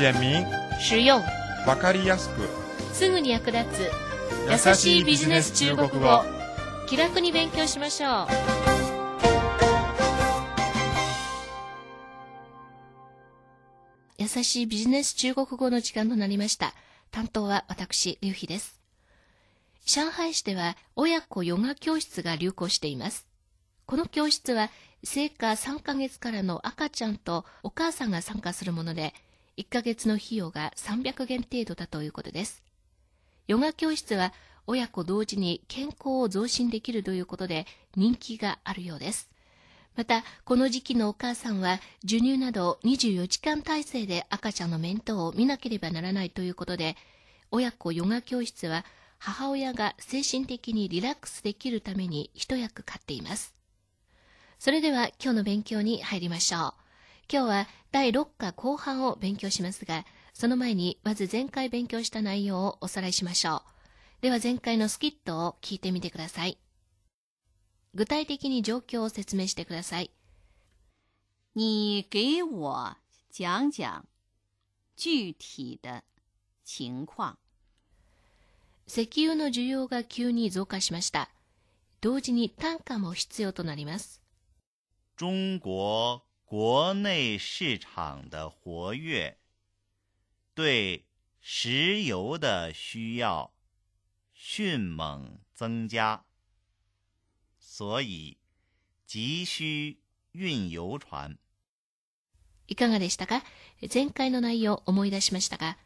简明、实用、わかりやすく、すぐに役立つ。優しいビジネス中国語。気楽に勉強しましょう。優しいビジネス中国語の時間となりました。担当は私劉飛です。上海市では親子ヨガ教室が流行しています。この教室は生下3ヶ月からの赤ちゃんとお母さんが参加するもので1ヶ月の費用が300元程度だということですヨガ教室は親子同時に健康を増進できるということで人気があるようです。また、この時期のお母さんは授乳など24時間体制で赤ちゃんの面倒を見なければならないということで、親子ヨガ教室は母親が精神的にリラックスできるために一役買っています。それでは今日の勉強に入りましょう。今日は第6課後半を勉強しますが、その前にまず前回勉強した内容をおさらいしましょう。では前回のスキットを聞いてみてください。具体的に状況を説明してください。你给我讲讲具体的情况。石油の需要が急に増加しました。同時に単価も必要となります。中国国内市场的活跃对石油的需要迅猛增加，所以急需运油船。いかがでしたか前回の内容思い出しましたか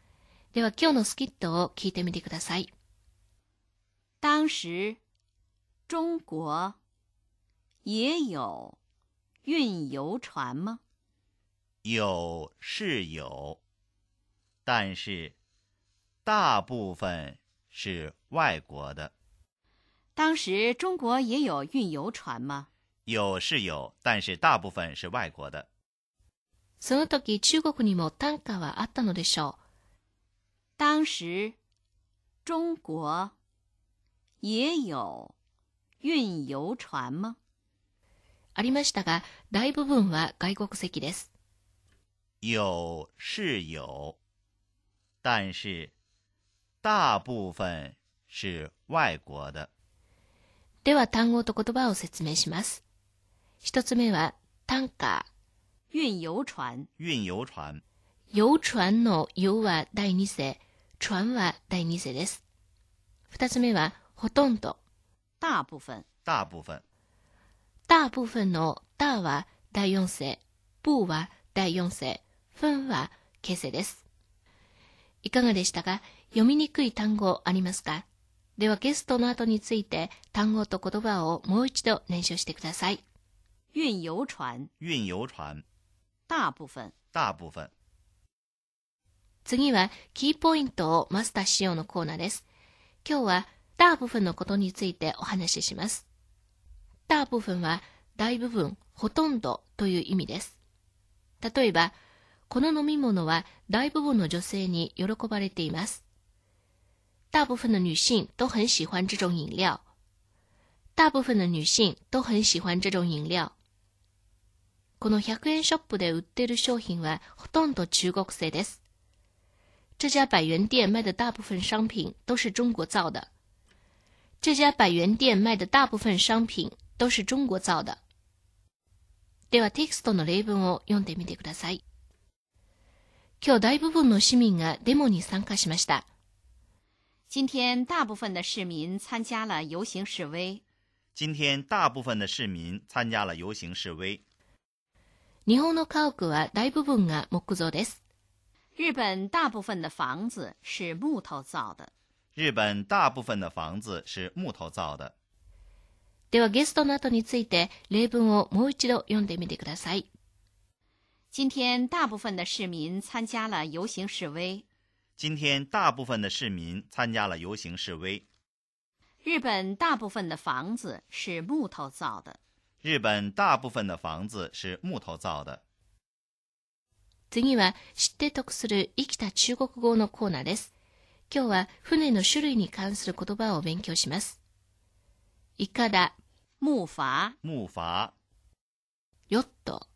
では今日のスキットを聞いてみてください。当时中国也有 运油船吗？有是有，但是大部分是外国的。当时中国也有运油船吗？有是有，但是大部分是外国的。その時中国にも単価はあったのでしょう。当时中国也有运油船吗？ ありましたが、大部分は外国籍です。有是有，但是大部分是外国的。では単語と言葉を説明します。一つ目は、単価。運油船。運油船。油船の油は第二世、船は第二世です。二つ目は、ほとんど。大部分。大部分。大部分の大は第四世、部は第四世、分は形成です。いかがでしたか？読みにくい単語ありますか？ではゲストの後について単語と言葉をもう一度練習してください。運油船。運油船。大部分。大部分。次はキーポイントをマスターしようのコーナーです。今日は大部分のことについてお話しします。大部分は大部分、ほとんどという意味です。例えば、この飲み物は大部分の女性に喜ばれています。大部分的女性都很喜欢这种饮料。大部分的女性都很喜欢这种飲料。この100円ショップで売っている商品はほとんど中国製です。这家百元店卖的大部分商品都是中国造的。这家百元店卖的大部分商品都是中国造的。ではテキストの例文を読んでみてください。今日大部分の市民がデモに参加しました。今天大部分的市民参加了游行示威。今天大部分的市民参加了游行示威。日本の家屋は大部分が木造です。日本大部分的房子是木头造的。日本大部分的房子是木头造的。ではゲストの後について例文をもう一度読んでみてください。今天大部分的市民参加了游行示威。今天大部分的市民参加了游行示威。日本大部分的房子是木头造的。日本大部分的房子是木头造的。次は知って得する生きた中国語のコーナーです。今日は船の種類に関する言葉を勉強します。いかだ、木筏、木筏、ヨット、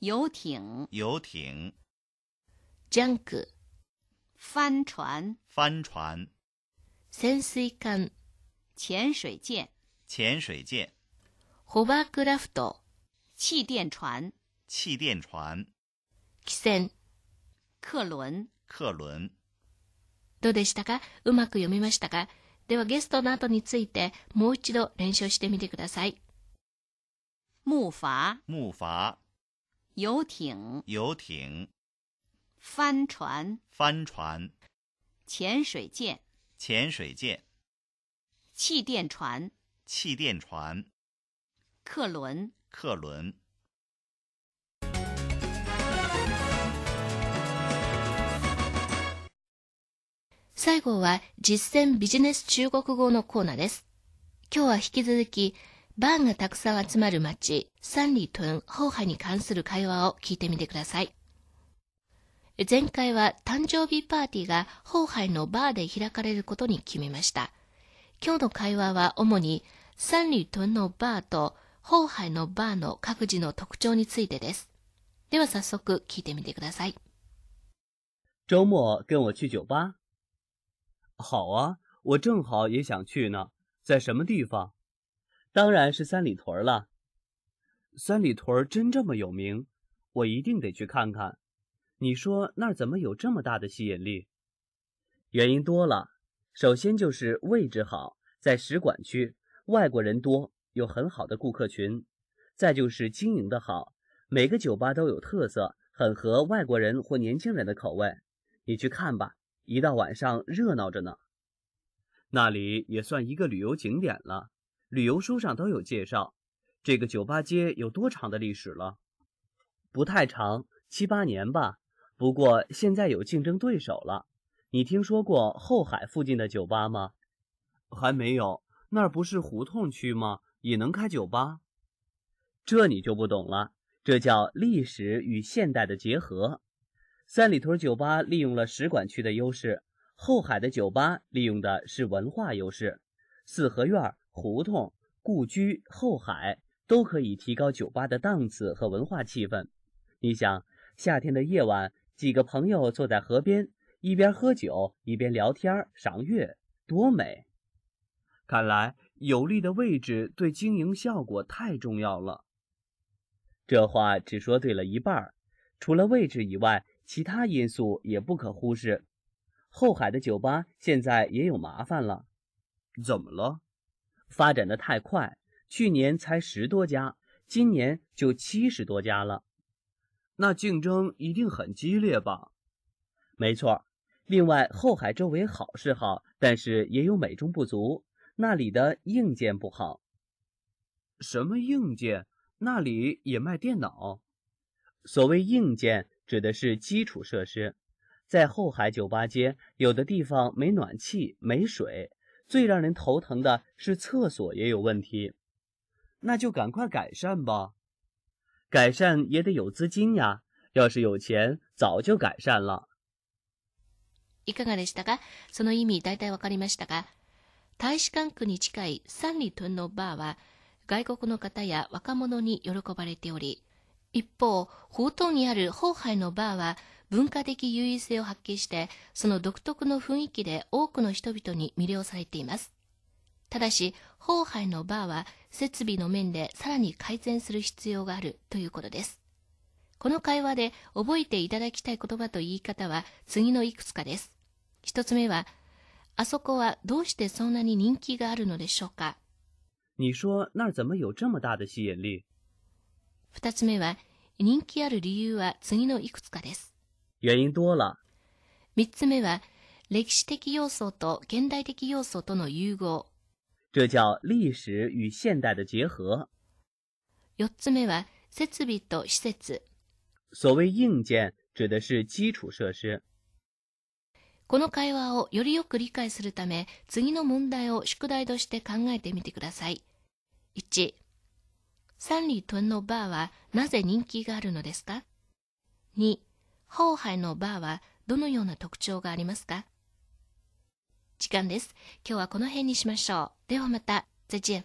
游艇、游艇、ジャンク、帆船、帆船、潜水艦、潜水舰、潜水舰、ホバークラフト、气垫船、气垫船、汽船。客轮、客轮。どうでしたか？うまく読みましたか？ではゲストの後についてもう一度練習してみてください。木筏、木筏、游艇、游艇、帆船、帆船、潜水舰、潜水舰、气垫船、气垫船、客轮。客轮。最後は実践ビジネス中国語のコーナーです。今日は引き続き、バーがたくさん集まる町、三里屯、ホーハに関する会話を聞いてみてください。前回は誕生日パーティーがホーハイのバーで開かれることに決めました。今日の会話は主に三里屯のバーとホーハイのバーの各自の特徴についてです。では早速聞いてみてください。周末跟我去酒吧。好啊，我正好也想去呢。在什么地方？当然是三里屯了。三里屯真这么有名？我一定得去看看。你说那儿怎么有这么大的吸引力？原因多了，首先就是位置好，在使馆区，外国人多，有很好的顾客群；再就是经营的好，每个酒吧都有特色，很合外国人或年轻人的口味。你去看吧，一到晚上热闹着呢。那里也算一个旅游景点了，旅游书上都有介绍。这个酒吧街有多长的历史了？不太长，七八年吧。不过现在有竞争对手了。你听说过后海附近的酒吧吗？还没有，那儿不是胡同区吗？也能开酒吧？这你就不懂了，这叫历史与现代的结合。三里屯酒吧利用了使馆区的优势，后海的酒吧利用的是文化优势。四合院、胡同、故居、后海都可以提高酒吧的档次和文化气氛。你想，夏天的夜晚，几个朋友坐在河边，一边喝酒一边聊天赏月，多美！看来有利的位置对经营效果太重要了。这话只说对了一半儿，除了位置以外，其他因素也不可忽视。后海的酒吧现在也有麻烦了，怎么了？发展的太快，去年才十多家，今年就七十多家了。那竞争一定很激烈吧？没错。另外，后海周围好是好，但是也有美中不足，那里的硬件不好。什么硬件？那里也卖电脑。所谓硬件，指的是基础设施。在后海酒吧街，有的地方没暖气、没水，最让人头疼的是厕所也有问题。那就赶快改善吧。改善也得有资金呀，要是有钱，早就改善了。いかがでしたかその意味大体わかりましたか大使館区に近い三里屯のバーは外国の方や若者に喜ばれており、 一方、胡同にあるホーハイのバーは文化的優位性を発揮して、その独特の雰囲気で多くの人々に魅了されています。ただし、ホーハイのバーは設備の面でさらに改善する必要があるということです。この会話で覚えていただきたい言葉と言い方は次のいくつかです。一つ目は、あそこはどうしてそんなに人気があるのでしょうか？你说那儿怎么有这么大的吸引力？二つ目は、人気ある理由は次のいくつかです。原因多了。三つ目は、歴史的要素と現代的要素との融合。这叫历史与现代的结合。四つ目は、設備と施設。所谓硬件，指的是基础设施。この会話をよりよく理解するため、次の問題を宿題として考えてみてください。1、三里屯のバーはなぜ人気があるのですか ?2、ホーのバーはどのような特徴がありますか？時間です。今日はこの辺にしましょう。ではまた。再见。